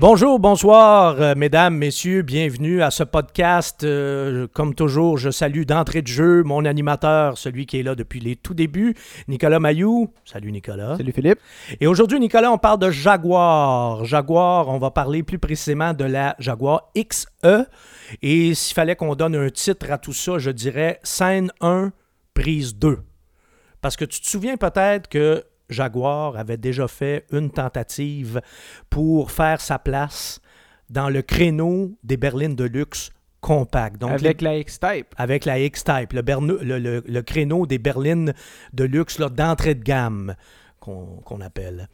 Bonjour, bonsoir, euh, mesdames, messieurs, bienvenue à ce podcast. Euh, comme toujours, je salue d'entrée de jeu mon animateur, celui qui est là depuis les tout débuts, Nicolas Mayou. Salut Nicolas. Salut Philippe. Et aujourd'hui, Nicolas, on parle de Jaguar. Jaguar, on va parler plus précisément de la Jaguar XE. Et s'il fallait qu'on donne un titre à tout ça, je dirais scène 1, prise 2. Parce que tu te souviens peut-être que Jaguar avait déjà fait une tentative pour faire sa place dans le créneau des berlines de luxe compact. Donc avec la X-Type. Avec la X-Type, le, le, créneau des berlines de luxe d'entrée de gamme qu'on appelle.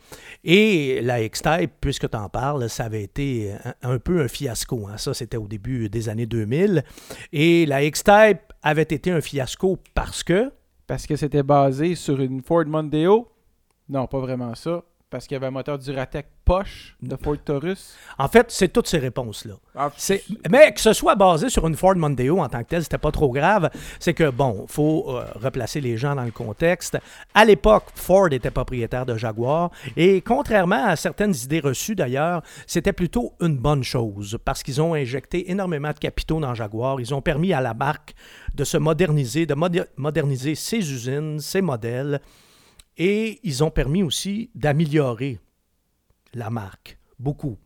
Et la X-Type, puisque tu en parles, ça avait été un, peu un fiasco. Hein. Ça, c'était au début des années 2000. Et la X-Type avait été un fiasco parce que... Parce que c'était basé sur une Ford Mondeo non, pas vraiment ça. Parce qu'il y avait un moteur Duratec poche de Ford Taurus. En fait, c'est toutes ces réponses-là. Ah, mais que ce soit basé sur une Ford Mondeo en tant que telle, c'était pas trop grave. C'est que, bon, faut euh, replacer les gens dans le contexte. À l'époque, Ford était propriétaire de Jaguar. Et contrairement à certaines idées reçues d'ailleurs, c'était plutôt une bonne chose parce qu'ils ont injecté énormément de capitaux dans Jaguar. Ils ont permis à la marque de se moderniser, de moderniser ses usines, ses modèles. Et ils ont permis aussi d'améliorer la marque, beaucoup.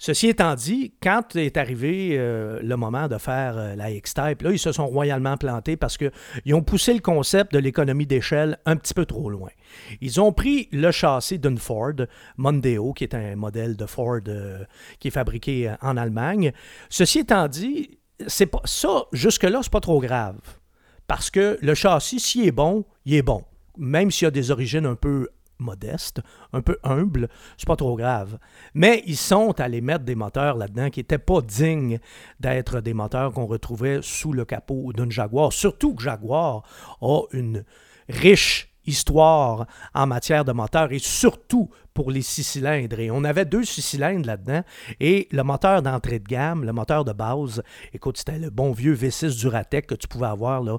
Ceci étant dit, quand est arrivé euh, le moment de faire euh, la X-Type, là, ils se sont royalement plantés parce qu'ils ont poussé le concept de l'économie d'échelle un petit peu trop loin. Ils ont pris le châssis d'une Ford, Mondeo, qui est un modèle de Ford euh, qui est fabriqué en Allemagne. Ceci étant dit, c'est pas ça, jusque-là, c'est pas trop grave. Parce que le châssis, s'il est bon, il est bon même s'il a des origines un peu modestes, un peu humbles, c'est pas trop grave. Mais ils sont allés mettre des moteurs là-dedans qui n'étaient pas dignes d'être des moteurs qu'on retrouvait sous le capot d'une Jaguar. Surtout que Jaguar a une riche histoire en matière de moteur et surtout pour les six cylindres. Et on avait deux six cylindres là-dedans et le moteur d'entrée de gamme, le moteur de base, écoute, c'était le bon vieux V6 Duratec que tu pouvais avoir là,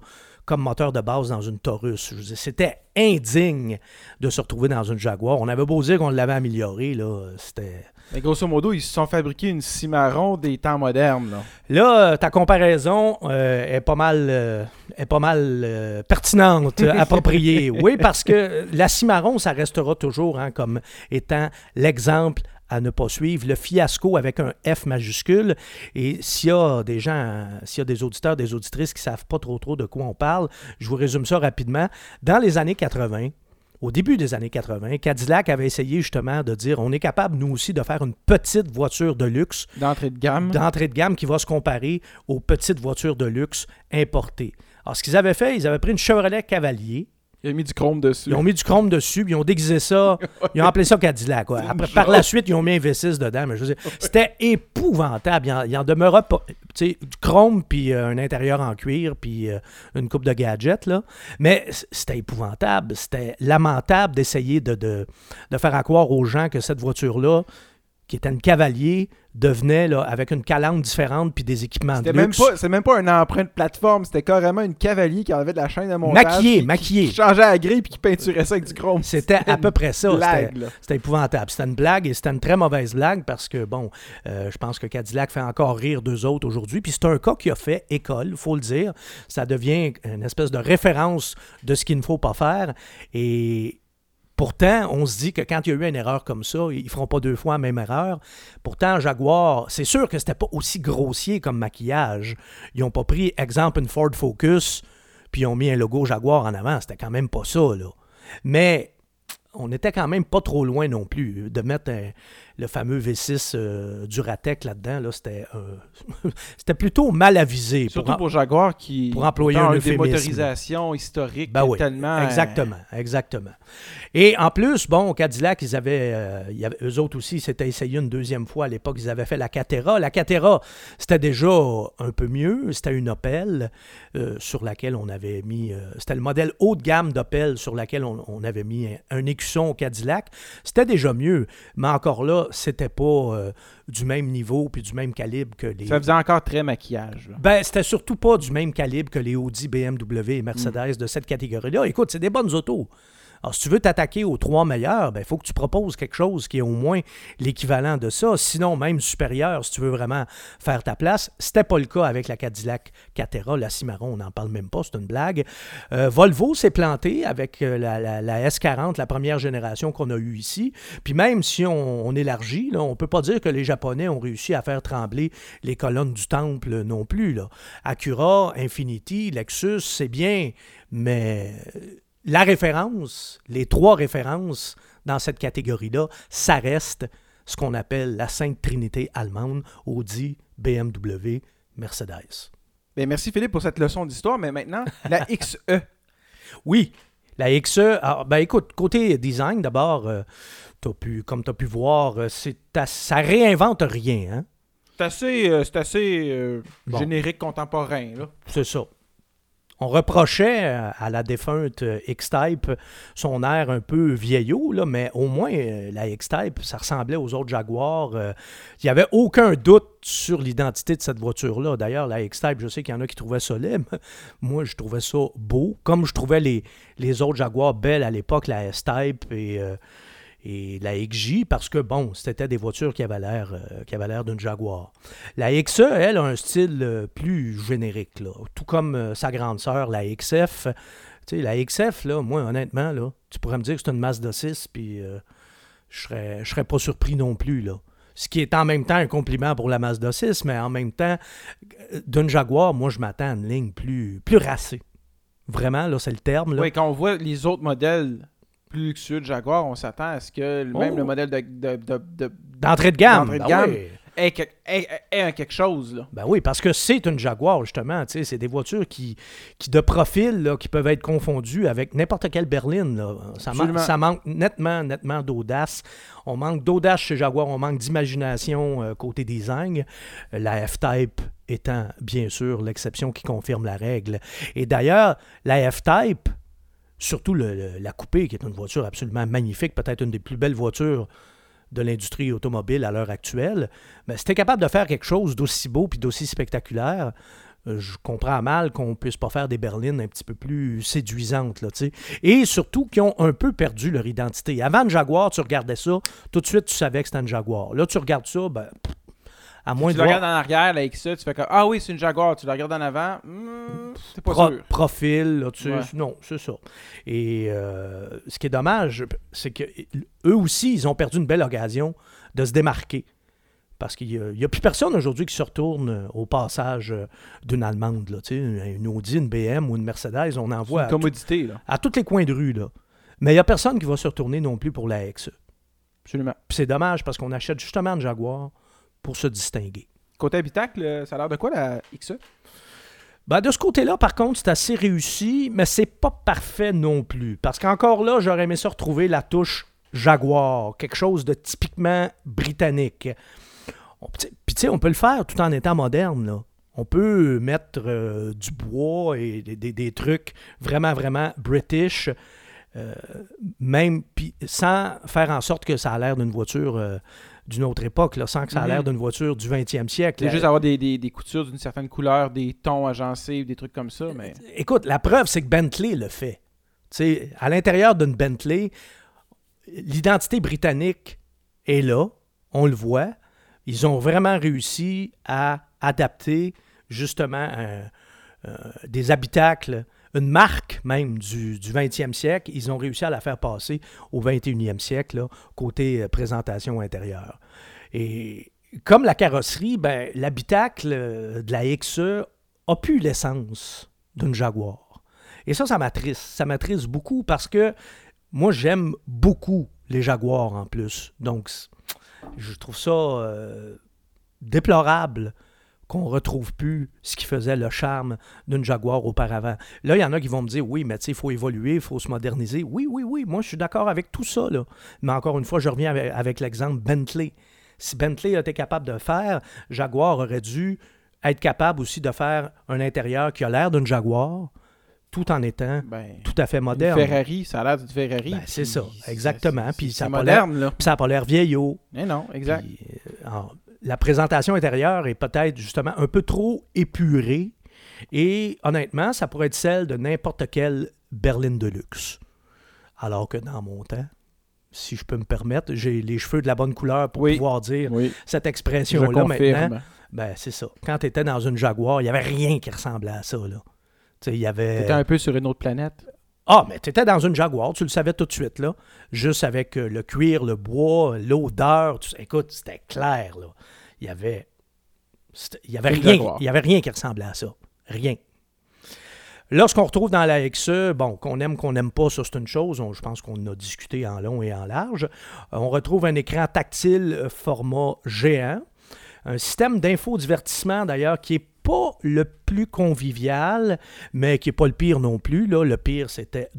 comme moteur de base dans une Taurus. C'était indigne de se retrouver dans une Jaguar. On avait beau dire qu'on l'avait amélioré, là, c'était... Mais grosso modo, ils se sont fabriqués une Cimarron des temps modernes. Là, ta comparaison euh, est pas mal, euh, est pas mal euh, pertinente, appropriée. Oui, parce que la Cimarron, ça restera toujours hein, comme étant l'exemple à ne pas suivre, le fiasco avec un F majuscule. Et s'il y a des gens, s'il y a des auditeurs, des auditrices qui ne savent pas trop trop de quoi on parle, je vous résume ça rapidement. Dans les années 80, au début des années 80, Cadillac avait essayé justement de dire on est capable, nous aussi, de faire une petite voiture de luxe. D'entrée de gamme. D'entrée de gamme qui va se comparer aux petites voitures de luxe importées. Alors, ce qu'ils avaient fait, ils avaient pris une Chevrolet Cavalier, ils ont mis du chrome dessus. Ils ont mis du chrome dessus, puis ils ont déguisé ça. Ils ont appelé ça Cadillac. Quoi. par la suite, ils ont mis un V6 dedans. Mais je c'était épouvantable. Il en, demeura pas. Du chrome, puis euh, un intérieur en cuir, puis euh, une coupe de gadgets. Là. Mais c'était épouvantable. C'était lamentable d'essayer de, de, de, faire croire aux gens que cette voiture-là, qui était une cavalier, devenait là, avec une calandre différente puis des équipements de luxe. Même pas, même pas une empreinte plateforme, c'était carrément une cavalier qui avait de la chaîne de montage. Maquillé, maquillé. Qui changeait à grille puis qui peinturait ça avec du chrome. C'était à peu près ça. C'était épouvantable. C'était une blague et c'était une très mauvaise blague parce que, bon, euh, je pense que Cadillac fait encore rire deux autres aujourd'hui. Puis c'est un cas qui a fait école, faut le dire. Ça devient une espèce de référence de ce qu'il ne faut pas faire. Et Pourtant, on se dit que quand il y a eu une erreur comme ça, ils ne feront pas deux fois la même erreur. Pourtant, Jaguar, c'est sûr que c'était pas aussi grossier comme maquillage. Ils n'ont pas pris, exemple, une Ford Focus, puis ils ont mis un logo Jaguar en avant. C'était quand même pas ça, là. Mais on n'était quand même pas trop loin non plus de mettre le fameux V6 euh, Duratec là-dedans. Là, c'était, euh, c'était plutôt mal avisé. Surtout pour, Jaguar qui pour employer une démotorisation historique ben tellement... Euh, exactement, exactement. Et en plus, bon, Cadillac, ils avaient, avait, eux autres aussi, s'étaient essayé une deuxième fois à l'époque. Ils avaient fait la Catera. La Catera, c'était déjà un peu mieux. C'était une Opel sur laquelle on avait mis... c'était le modèle haut de gamme d'Opel sur laquelle on, avait mis un, un écusson Cadillac. C'était déjà mieux. Mais encore là, c'était pas euh, du même niveau puis du même calibre que les. Ça faisait encore très maquillage. Ben, c'était surtout pas du même calibre que les Audi, BMW et Mercedes mm. de cette catégorie-là. Écoute, c'est des bonnes autos. Alors, si tu veux t'attaquer aux trois meilleurs, il ben, faut que tu proposes quelque chose qui est au moins l'équivalent de ça, sinon même supérieur si tu veux vraiment faire ta place. C'était pas le cas avec la Cadillac Catera, la Cimarron, on n'en parle même pas, c'est une blague. Euh, Volvo s'est planté avec euh, la, S40, la première génération qu'on a eue ici. Puis même si on, élargit, on peut pas dire que les Japonais ont réussi à faire trembler les colonnes du temple non plus. Là. Acura, Infiniti, Lexus, c'est bien, mais la référence, les trois références dans cette catégorie-là, ça reste ce qu'on appelle la Sainte Trinité allemande, Audi, BMW, Mercedes. Bien, merci Philippe pour cette leçon d'histoire, mais maintenant, la XE. Oui, la XE, ben écoute, côté design, d'abord, euh, comme tu as pu voir, euh, c'est ça réinvente rien. Hein? C'est assez, euh, assez générique contemporain. C'est ça on reprochait euh, à la défunte euh, X-Type son air un peu vieillot, mais au moins euh, la X-Type, ça ressemblait aux autres Jaguars. Il n'y avait aucun doute sur l'identité de cette voiture-là. D'ailleurs, la X-Type, je sais qu'il y en a qui trouvaient ça laid. Moi, je trouvais ça beau, comme je trouvais les, les autres Jaguars belles à l'époque, la S-Type et et la XJ parce que, bon, c'était des voitures qui avaient l'air euh, d'une Jaguar. La XE, elle, a un style euh, plus générique, là, tout comme euh, sa grande sœur, la XF. Tu sais, la XF, là, moi, honnêtement, tu pourrais me dire que c'est une Mazda 6, puis je serais, je serais pas surpris non plus, là. Ce qui est en même temps un compliment pour la Mazda 6, mais en même temps, d'une Jaguar, moi, je m'attends à une ligne plus, plus racée. Vraiment, là, c'est le terme. Là. Oui, quand on voit les autres modèles plus luxueux de Jaguar, on s'attend à ce que même le oh. modèle de, d'entrée de, gamme, de ben gamme est, quelque chose. Là. Ben oui, parce que c'est une Jaguar, justement. C'est des voitures qui, qui de profil, là, qui peuvent être confondues avec n'importe quelle berline. Là. Ça, ça, manque nettement, nettement d'audace. On manque d'audace chez Jaguar, on manque d'imagination euh, côté design. La F-Type étant, bien sûr, l'exception qui confirme la règle. Et d'ailleurs, la F-Type, surtout la coupée, qui est une voiture absolument magnifique, peut-être une des plus belles voitures de l'industrie automobile à l'heure actuelle, mais si tu capable de faire quelque chose d'aussi beau puis d'aussi spectaculaire, euh, je comprends mal qu'on ne puisse pas faire des berlines un petit peu plus séduisantes. Là, Et surtout qui ont un peu perdu leur identité. Avant une Jaguar, tu regardais ça, tout de suite tu savais que c'était une Jaguar. Là, tu regardes ça, ben, à moins tu le regardes en arrière avec ça, tu fais comme Ah oui, c'est une Jaguar. Tu la regardes en avant, hmm, c'est pas sûr. Profil, là, tu non, c'est ça. Et euh, ce qui est dommage, c'est que eux aussi, ils ont perdu une belle occasion de se démarquer. Parce qu'il n'y a, plus personne aujourd'hui qui se retourne au passage d'une Allemande. Là, une Audi, une BM ou une Mercedes, on en voit une commodité, là. à tous les coins de rue. Là. Mais il n'y a personne qui va se retourner non plus pour la XE. Absolument. c'est dommage parce qu'on achète justement une Jaguar pour se distinguer. Côté habitacle, ça a l'air de quoi la XE? Ben, de ce côté-là, par contre, c'est assez réussi, mais c'est pas parfait non plus. Parce qu'encore là, j'aurais aimé ça retrouver la touche Jaguar, quelque chose de typiquement britannique. Puis tu sais, on peut le faire tout en étant moderne. Là. On peut mettre euh, du bois et des, trucs vraiment, vraiment british, euh, même sans faire en sorte que ça a l'air d'une voiture euh, d'une autre époque, là, sans que ça a l'air mhm. d'une voiture du 20e siècle. C'est juste avoir des, des, coutures d'une certaine couleur, des tons agencés, des trucs comme ça. Mais... Écoute, la preuve, c'est que Bentley le fait. à l'intérieur d'une Bentley, l'identité britannique est là, on le voit. Ils ont vraiment réussi à adapter justement euh, euh, des habitacles une marque même du, du 20e siècle, ils ont réussi à la faire passer au 21e siècle, côté euh, présentation intérieure. Et comme la carrosserie, ben, l'habitacle euh, de la XE a pu l'essence d'une Jaguar. Et ça, ça m'attriste. Ça m'attriste beaucoup parce que moi, j'aime beaucoup les Jaguars en plus. Donc, je trouve ça euh, déplorable qu'on retrouve plus ce qui faisait le charme d'une Jaguar auparavant. Là, il y en a qui vont me dire oui, mais tu sais, il faut évoluer, il faut se moderniser. Oui, oui, oui, moi je suis d'accord avec tout ça. Là. Mais encore une fois, je reviens avec, l'exemple Bentley. Si Bentley était capable de faire, Jaguar aurait dû être capable aussi de faire un intérieur qui a l'air d'une Jaguar, tout en étant ben, tout à fait moderne. Ferrari, ça a l'air d'une Ferrari. Ben, c'est ça, exactement. Puis ça n'a pas l'air vieillot. Mais non, exact. Euh, la présentation intérieure est peut-être justement un peu trop épurée et honnêtement, ça pourrait être celle de n'importe quelle berline de luxe. Alors que dans mon temps, si je peux me permettre, j'ai les cheveux de la bonne couleur pour pouvoir dire cette expression-là maintenant. Ben, c'est ça. Quand tu étais dans une Jaguar, il n'y avait rien qui ressemblait à ça. Là. Tu y avait... étais un peu sur une autre planète. Ah, mais tu étais dans une Jaguar, tu le savais tout de suite, là. Juste avec euh, le cuir, le bois, l'odeur. Écoute, c'était clair, là. Il y avait. Il y avait rien. Il y avait rien qui ressemblait à ça. Rien. Lorsqu'on retrouve dans la XE, bon, qu'on aime, qu'on n'aime pas, ça c'est une chose, je pense qu'on a discuté en long et en large. Euh, on retrouve un écran tactile euh, format géant, un système d'infodivertissement d'ailleurs qui est pas le plus convivial, mais qui n'est pas le pire non plus. Là. Le pire, c'était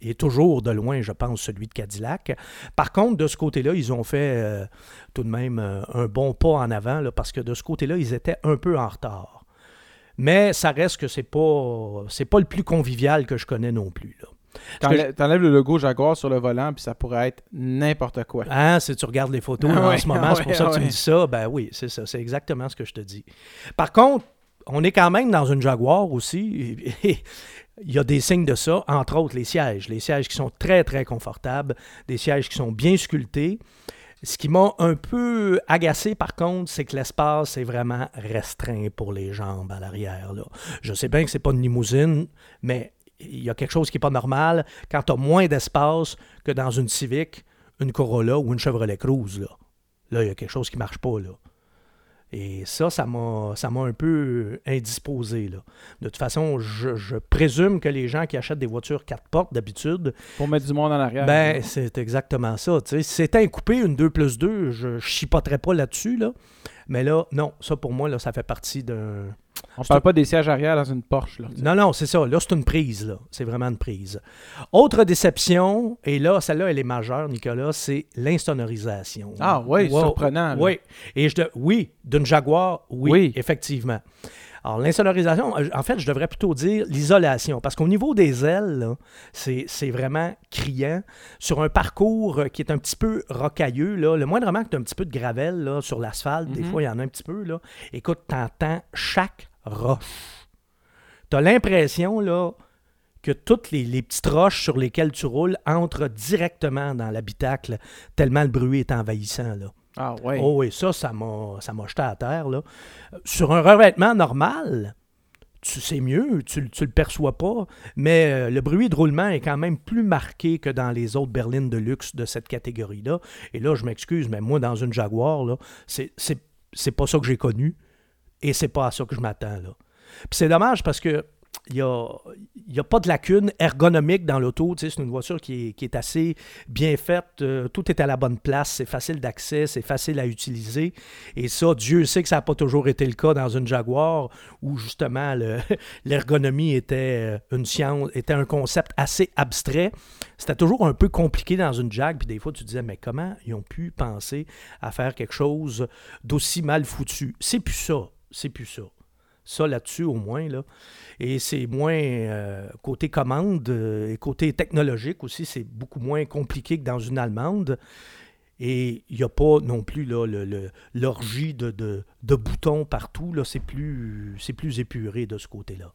et toujours de loin, je pense, celui de Cadillac. Par contre, de ce côté-là, ils ont fait euh, tout de même un bon pas en avant, là, parce que de ce côté-là, ils étaient un peu en retard. Mais ça reste que c'est pas c'est pas le plus convivial que je connais non plus. Là. T'enlèves le logo Jaguar sur le volant, puis ça pourrait être n'importe quoi. Ah, si tu regardes les photos en ce moment, c'est pour ça que tu me dis ça. Ben oui, c'est ça. C'est exactement ce que je te dis. Par contre, on est quand même dans une Jaguar aussi. Il y a des signes de ça, entre autres les sièges. Les sièges qui sont très, très confortables, des sièges qui sont bien sculptés. Ce qui m'a un peu agacé, par contre, c'est que l'espace est vraiment restreint pour les jambes à l'arrière. Je sais bien que c'est pas une limousine, mais il y a quelque chose qui n'est pas normal quand tu as moins d'espace que dans une Civic, une Corolla ou une Chevrolet Cruze. Là, il y a quelque chose qui ne marche pas. Là. Et ça, ça m'a, ça m'a un peu indisposé. Là. De toute façon, je, présume que les gens qui achètent des voitures quatre portes d'habitude. Pour mettre du monde en arrière. Ben, c'est exactement ça. Si c'était un coupé, une 2 plus 2, je ne chipoterais pas là-dessus. Là. Mais là, non, ça pour moi, là, ça fait partie d'un on parle pas des sièges arrière dans une Porsche. Là, non, non, c'est ça. Là, c'est une prise. Là. C'est vraiment une prise. Autre déception, et là, celle-là, elle est majeure, Nicolas, c'est l'insonorisation. Ah oui, surprenant. Oui. Et je oui, d'une Jaguar, oui, effectivement. Alors, l'insonorisation, en fait, je devrais plutôt dire l'isolation, parce qu'au niveau des ailes, c'est vraiment criant. Sur un parcours qui est un petit peu rocailleux, là, le moindrement que tu as un petit peu de gravel là, sur l'asphalte, des mhm. fois, il y en a un petit peu, là. écoute, tu entends chaque roche. Tu as l'impression là, que toutes les, petites roches sur lesquelles tu roules entrent directement dans l'habitacle, tellement le bruit est envahissant. Là. Ah. Oh oui, ça, ça m'a, jeté à terre. Sur un revêtement normal, tu sais mieux, tu, ne le perçois pas, mais euh, le bruit de roulement est quand même plus marqué que dans les autres berlines de luxe de cette catégorie-là. Et là, je m'excuse, mais moi, dans une Jaguar, là, c'est pas ça que j'ai connu. Et c'est pas à ça que je m'attends. Là. Puis c'est dommage parce que il n'y a, pas de lacune ergonomique dans l'auto. c'est une voiture qui est, qui est, assez bien faite. Euh, tout est à la bonne place. C'est facile d'accès. C'est facile à utiliser. Et ça, Dieu sait que ça n'a pas toujours été le cas dans une Jaguar où justement l'ergonomie était euh, une science, était un concept assez abstrait. C'était toujours un peu compliqué dans une Jag. Puis des fois, tu disais, mais comment ils ont pu penser à faire quelque chose d'aussi mal foutu? C'est plus ça c'est plus ça. Ça là-dessus au moins. Là. Et c'est moins euh, côté commande euh, et côté technologique aussi, c'est beaucoup moins compliqué que dans une allemande. Et il n'y a pas non plus l'orgie de, de, boutons partout. C'est, plus, plus épuré de ce côté-là.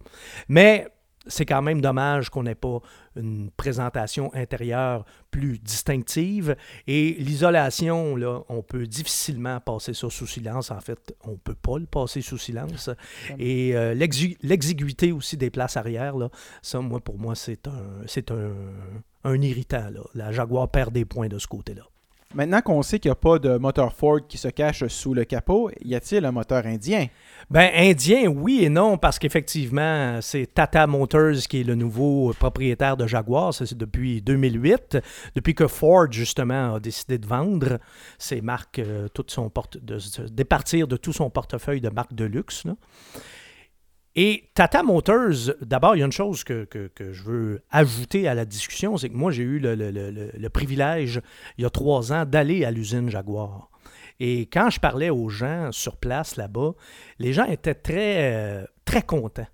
Mais c'est quand même dommage qu'on n'ait pas une présentation intérieure plus distinctive. Et l'isolation, là, on peut difficilement passer ça sous silence. En fait, on ne peut pas le passer sous silence. Et euh, l'exiguïté aussi des places arrière, là, ça, moi, pour moi, c'est un, c'est un, un irritant. Là. La Jaguar perd des points de ce côté-là. Maintenant qu'on sait qu'il n'y a pas de moteur Ford qui se cache sous le capot, y a-t-il un moteur indien? Ben, indien, oui et non, parce qu'effectivement, c'est Tata Motors qui est le nouveau propriétaire de Jaguar. c'est depuis 2008, depuis que Ford, justement, a décidé de vendre ses marques, euh, son porte de, départir de tout son portefeuille de marques de luxe. Et Tata Motors, d'abord, il y a une chose que, je veux ajouter à la discussion, c'est que moi, j'ai eu le, privilège, il y a trois ans, d'aller à l'usine Jaguar. Et quand je parlais aux gens sur place là-bas, les gens étaient très, euh, très contents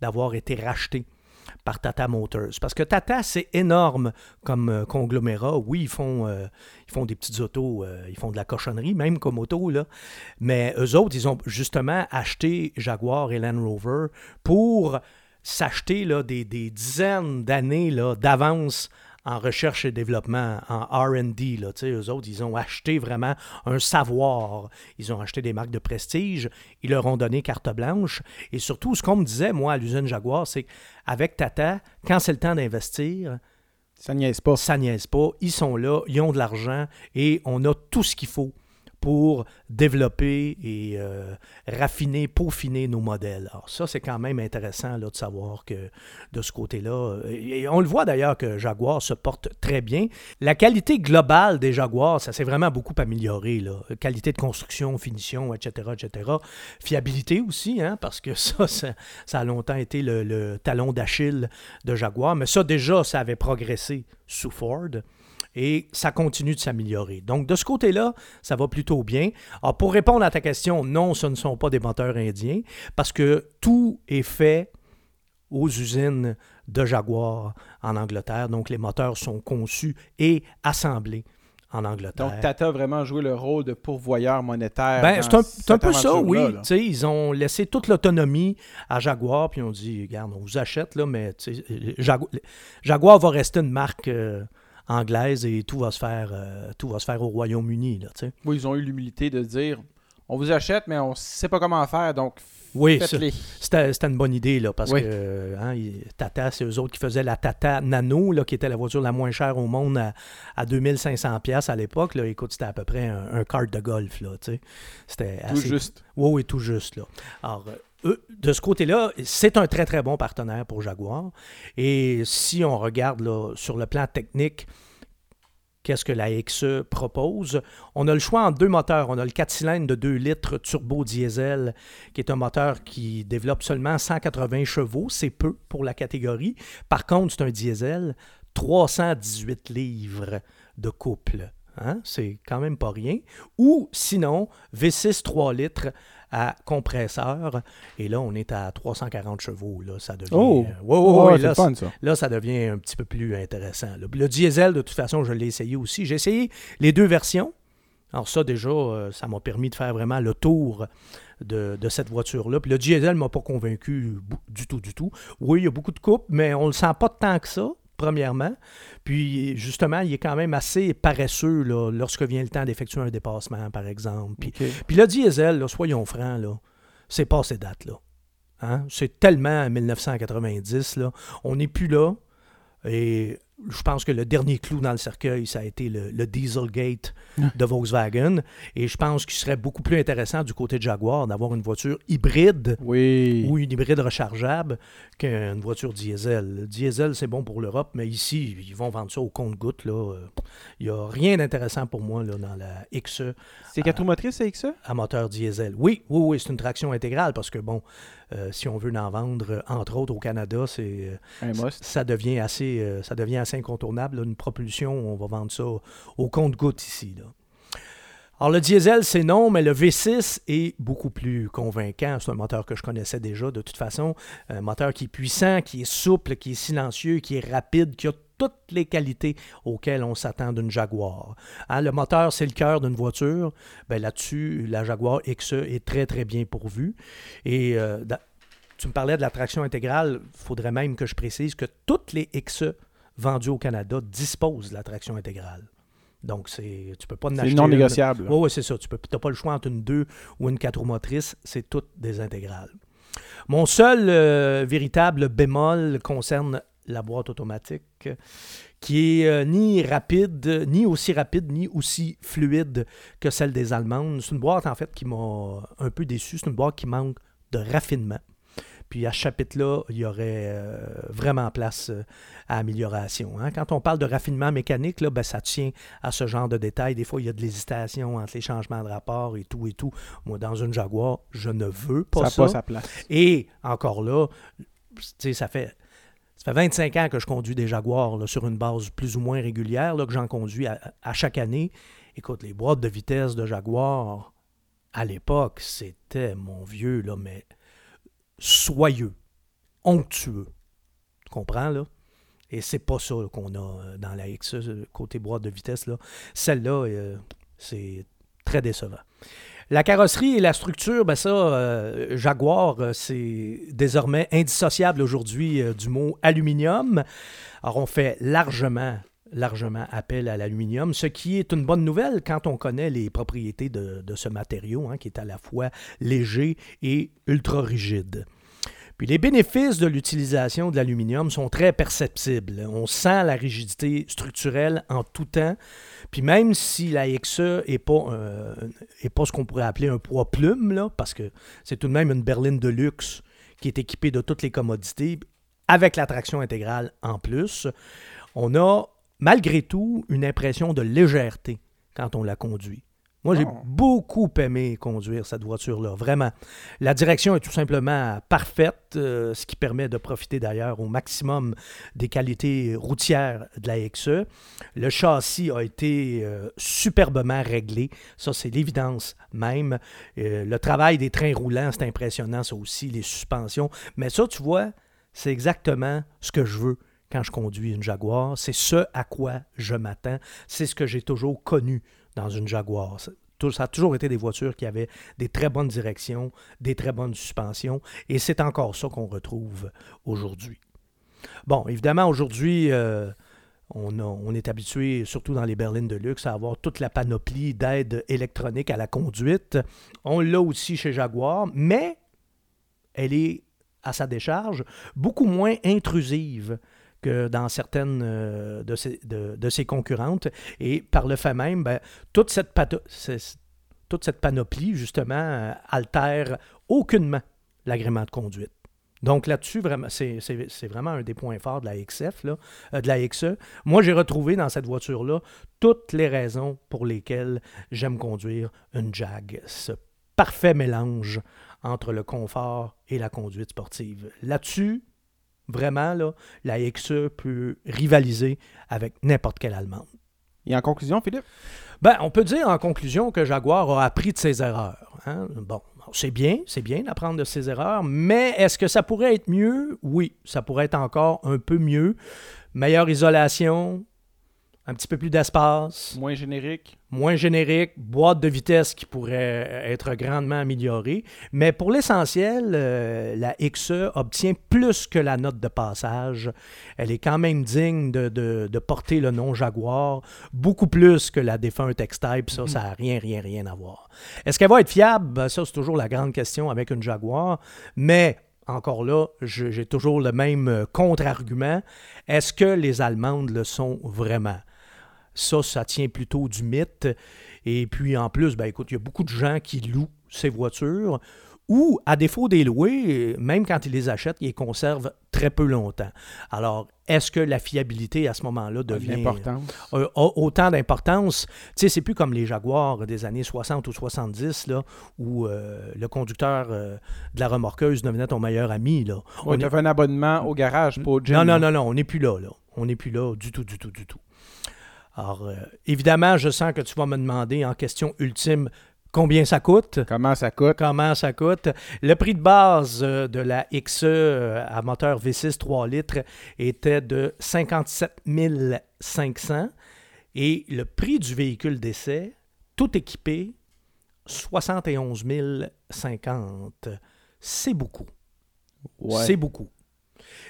d'avoir été rachetés par Tata Motors. Parce que Tata, c'est énorme comme euh, conglomérat. Oui, ils font, euh, ils font des petites autos, euh, ils font de la cochonnerie, même comme auto, là. mais eux autres, ils ont justement acheté Jaguar et Land Rover pour s'acheter des, des, dizaines d'années d'avance en recherche et développement, en RD. Eux autres, ils ont acheté vraiment un savoir. Ils ont acheté des marques de prestige. Ils leur ont donné carte blanche. Et surtout, ce qu'on me disait, moi, à l'usine Jaguar, c'est qu'avec Tata, quand c'est le temps d'investir, ça niaise pas. Ça niaise pas. Ils sont là, ils ont de l'argent et on a tout ce qu'il faut pour développer et euh, raffiner, peaufiner nos modèles. Alors ça, c'est quand même intéressant là, de savoir que de ce côté-là, et on le voit d'ailleurs que Jaguar se porte très bien. La qualité globale des Jaguars, ça s'est vraiment beaucoup amélioré. Là. Qualité de construction, finition, etc., etc. Fiabilité aussi, hein, parce que ça, ça, a longtemps été le talon d'Achille de Jaguar, mais ça déjà, ça avait progressé sous Ford et ça continue de s'améliorer. Donc, de ce côté-là, ça va plutôt bien. Alors, pour répondre à ta question, non, ce ne sont pas des moteurs indiens parce que tout est fait aux usines de Jaguar en Angleterre. Donc, les moteurs sont conçus et assemblés en Angleterre. Donc, Tata a vraiment joué le rôle de pourvoyeur monétaire. Ben, c'est un, peu ça, oui. Ils ont laissé toute l'autonomie à Jaguar, puis ont dit, regarde, on vous achète, là, mais Jaguar, va rester une marque... Euh, anglaise et tout va se faire, euh, tout va se faire au Royaume-Uni. Oui, ils ont eu l'humilité de dire on vous achète, mais on ne sait pas comment faire, donc oui, c'était une bonne idée, là, parce que hein, Tata, c'est eux autres qui faisaient la Tata Nano, là, qui était la voiture la moins chère au monde à, à 2500$ à l'époque. Écoute, c'était à peu près un, un kart de golf. Là, c'était tout juste. Oui, oui, tout juste. Là. Alors, euh, de ce côté-là, c'est un très, très bon partenaire pour Jaguar. Et si on regarde sur le plan technique, qu'est-ce que la XE propose? On a le choix entre deux moteurs. On a le 4 cylindres de 2 litres turbo diesel, qui est un moteur qui développe seulement 180 chevaux. C'est peu pour la catégorie. Par contre, c'est un diesel, 318 livres de couple. Hein? C'est quand même pas rien. Ou sinon, V6 3 litres à compresseur. Et là, on est à 340 chevaux. Là, ça devient, oh! là, fun, ça. là, ça devient un petit peu plus intéressant. Le diesel, de toute façon, je l'ai essayé aussi. J'ai essayé les deux versions. Alors ça, déjà, euh, ça m'a permis de faire vraiment le tour de, cette voiture-là. Puis le diesel ne m'a pas convaincu du tout, du tout. Oui, il y a beaucoup de coupes, mais on ne le sent pas tant que ça premièrement. Puis, justement, il est quand même assez paresseux là, lorsque vient le temps d'effectuer un dépassement, par exemple. Puis, puis le diesel, soyons francs, là, c'est pas ces dates-là. Hein? C'est tellement 1990, là. On n'est plus là. Et je pense que le dernier clou dans le cercueil, ça a été le, Dieselgate de Volkswagen. Et je pense qu'il serait beaucoup plus intéressant du côté de Jaguar d'avoir une voiture hybride ou une hybride rechargeable qu'une voiture diesel. Le diesel, c'est bon pour l'Europe, mais ici, ils vont vendre ça au compte-goutte. Il n'y a rien d'intéressant pour moi là, dans la XE. C'est quatre motrices, la XE? À moteur diesel. Oui, oui, oui, c'est une traction intégrale parce que, bon, euh, si on veut en vendre, entre autres au Canada, c'est euh, ça devient assez euh, ça devient assez incontournable. Une propulsion, on va vendre ça au compte-goutte ici. Alors le diesel, c'est non, mais le V6 est beaucoup plus convaincant. C'est un moteur que je connaissais déjà de toute façon. Un moteur qui est puissant, qui est souple, qui est silencieux, qui est rapide, qui a toutes les qualités auxquelles on s'attend d'une Jaguar. Hein, le moteur, c'est le cœur d'une voiture. Ben, Là-dessus, la Jaguar XE est très, très bien pourvue. Et euh, tu me parlais de la traction intégrale. Il faudrait même que je précise que toutes les XE vendues au Canada disposent de la traction intégrale. Donc, c'est, tu peux pas C'est non négociable. Oui, c'est ça. Tu n'as pas le choix entre une 2 ou une 4 roues motrices. C'est toutes des intégrales. Mon seul euh, véritable bémol concerne la boîte automatique, qui est euh, ni rapide, ni aussi rapide, ni aussi fluide que celle des Allemandes. C'est une boîte, en fait, qui m'a un peu déçu. C'est une boîte qui manque de raffinement. Puis à ce chapitre-là, il y aurait euh, vraiment place euh, à amélioration. Hein. Quand on parle de raffinement mécanique, là, ben, ça tient à ce genre de détails. Des fois, il y a de l'hésitation entre les changements de rapport et tout et tout. Moi, dans une Jaguar, je ne veux pas ça. Ça pas sa place. Et encore là, ça fait ça fait 25 ans que je conduis des Jaguars sur une base plus ou moins régulière, là, que j'en conduis à, chaque année. Écoute, les boîtes de vitesse de Jaguar, à l'époque, c'était, mon vieux, là, mais soyeux, onctueux. Tu comprends, là? Et c'est pas ça qu'on a euh, dans la X, côté boîte de vitesse. Là. Celle-là, euh, c'est très décevant. La carrosserie et la structure, ben ça, euh, Jaguar, euh, c'est désormais indissociable aujourd'hui euh, du mot aluminium. Alors, on fait largement largement appel à l'aluminium, ce qui est une bonne nouvelle quand on connaît les propriétés de, ce matériau, hein, qui est à la fois léger et ultra rigide. Puis les bénéfices de l'utilisation de l'aluminium sont très perceptibles. On sent la rigidité structurelle en tout temps. Puis même si la XE n'est pas, pas ce qu'on pourrait appeler un poids plume, là, parce que c'est tout de même une berline de luxe qui est équipée de toutes les commodités, avec la traction intégrale en plus, on a malgré tout une impression de légèreté quand on la conduit. Moi, j'ai oh. beaucoup aimé conduire cette voiture-là, vraiment. La direction est tout simplement parfaite, euh, ce qui permet de profiter d'ailleurs au maximum des qualités routières de la XE. Le châssis a été euh, superbement réglé, ça c'est l'évidence même. Euh, le travail des trains roulants, c'est impressionnant, ça aussi, les suspensions. Mais ça, tu vois, c'est exactement ce que je veux quand je conduis une Jaguar. C'est ce à quoi je m'attends. C'est ce que j'ai toujours connu dans une Jaguar. Ça a toujours été des voitures qui avaient des très bonnes directions, des très bonnes suspensions, et c'est encore ça qu'on retrouve aujourd'hui. Bon, évidemment, aujourd'hui, euh, on, on, est habitué, surtout dans les berlines de luxe, à avoir toute la panoplie d'aides électroniques à la conduite. On l'a aussi chez Jaguar, mais elle est à sa décharge beaucoup moins intrusive dans certaines euh, de, ses, concurrentes. Et par le fait même, ben, toute, cette toute cette panoplie, justement, euh, altère aucunement l'agrément de conduite. Donc là-dessus, vraiment, c'est, vraiment un des points forts de la XF, euh, de la XE. Moi, j'ai retrouvé dans cette voiture-là toutes les raisons pour lesquelles j'aime conduire une Jag. Ce parfait mélange entre le confort et la conduite sportive. Là-dessus, Vraiment, là, la XE peut rivaliser avec n'importe quelle allemande. Et en conclusion, Philippe? Ben, on peut dire en conclusion que Jaguar a appris de ses erreurs. Hein. Bon, c'est bien, c'est bien d'apprendre de ses erreurs, mais est-ce que ça pourrait être mieux? Oui, ça pourrait être encore un peu mieux. Meilleure isolation, un petit peu plus d'espace. Moins générique. Moins générique, boîte de vitesse qui pourrait être grandement améliorée. Mais pour l'essentiel, euh, la XE obtient plus que la note de passage. Elle est quand même digne de, porter le nom Jaguar, beaucoup plus que la défunte X-Type. Ça, ça n'a rien, rien, rien à voir. Est-ce qu'elle va être fiable? Ben, ça, c'est toujours la grande question avec une Jaguar. Mais encore là, j'ai toujours le même contre-argument. Est-ce que les Allemandes le sont vraiment? Ça, ça tient plutôt du mythe. Et puis en plus, ben, écoute, il y a beaucoup de gens qui louent ces voitures ou, à défaut des louer, même quand ils les achètent, ils les conservent très peu longtemps. Alors, est-ce que la fiabilité à ce moment-là devient euh, autant d'importance? Tu sais, c'est plus comme les Jaguars des années 60 ou 70, là, où euh, le conducteur euh, de la remorqueuse devenait ton meilleur ami. Là. on a fait un abonnement au garage pour Non, non, non, non, on n'est plus là, là. On n'est plus là du tout, du tout, du tout. Alors, euh, évidemment, je sens que tu vas me demander en question ultime combien ça coûte. Comment ça coûte? Comment ça coûte? Le prix de base euh, de la XE euh, à moteur V6 3 litres était de 57 500 et le prix du véhicule d'essai, tout équipé, 71 050. C'est beaucoup. C'est beaucoup.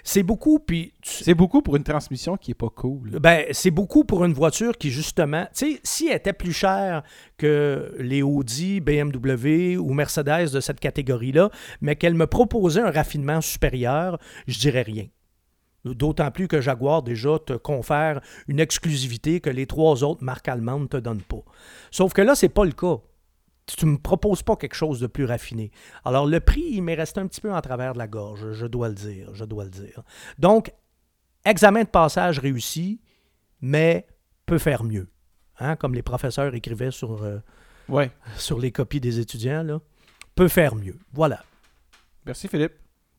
C'est beaucoup, puis... C'est beaucoup pour une transmission qui est pas cool. Ben, c'est beaucoup pour une voiture qui, justement... Tu sais, si elle était plus chère que les Audi, BMW ou Mercedes de cette catégorie-là, mais qu'elle me proposait un raffinement supérieur, je dirais rien. D'autant plus que Jaguar déjà te confère une exclusivité que les trois autres marques allemandes ne te donnent pas. Sauf que là, c'est pas le cas tu ne me proposes pas quelque chose de plus raffiné. Alors, le prix, il m'est resté un petit peu en travers de la gorge, je dois le dire, je dois le dire. Donc, examen de passage réussi, mais peut faire mieux. Hein, comme les professeurs écrivaient sur, euh, ouais. sur les copies des étudiants, là. peut faire mieux. Voilà. Merci Philippe.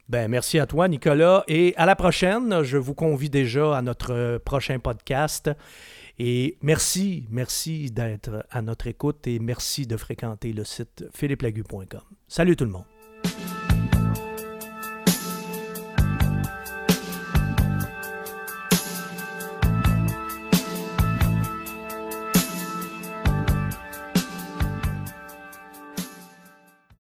Ben, merci à toi, Nicolas. Et à la prochaine. Je vous convie déjà à notre prochain podcast. Et merci, merci d'être à notre écoute et merci de fréquenter le site philippelagu.com. Salut tout le monde.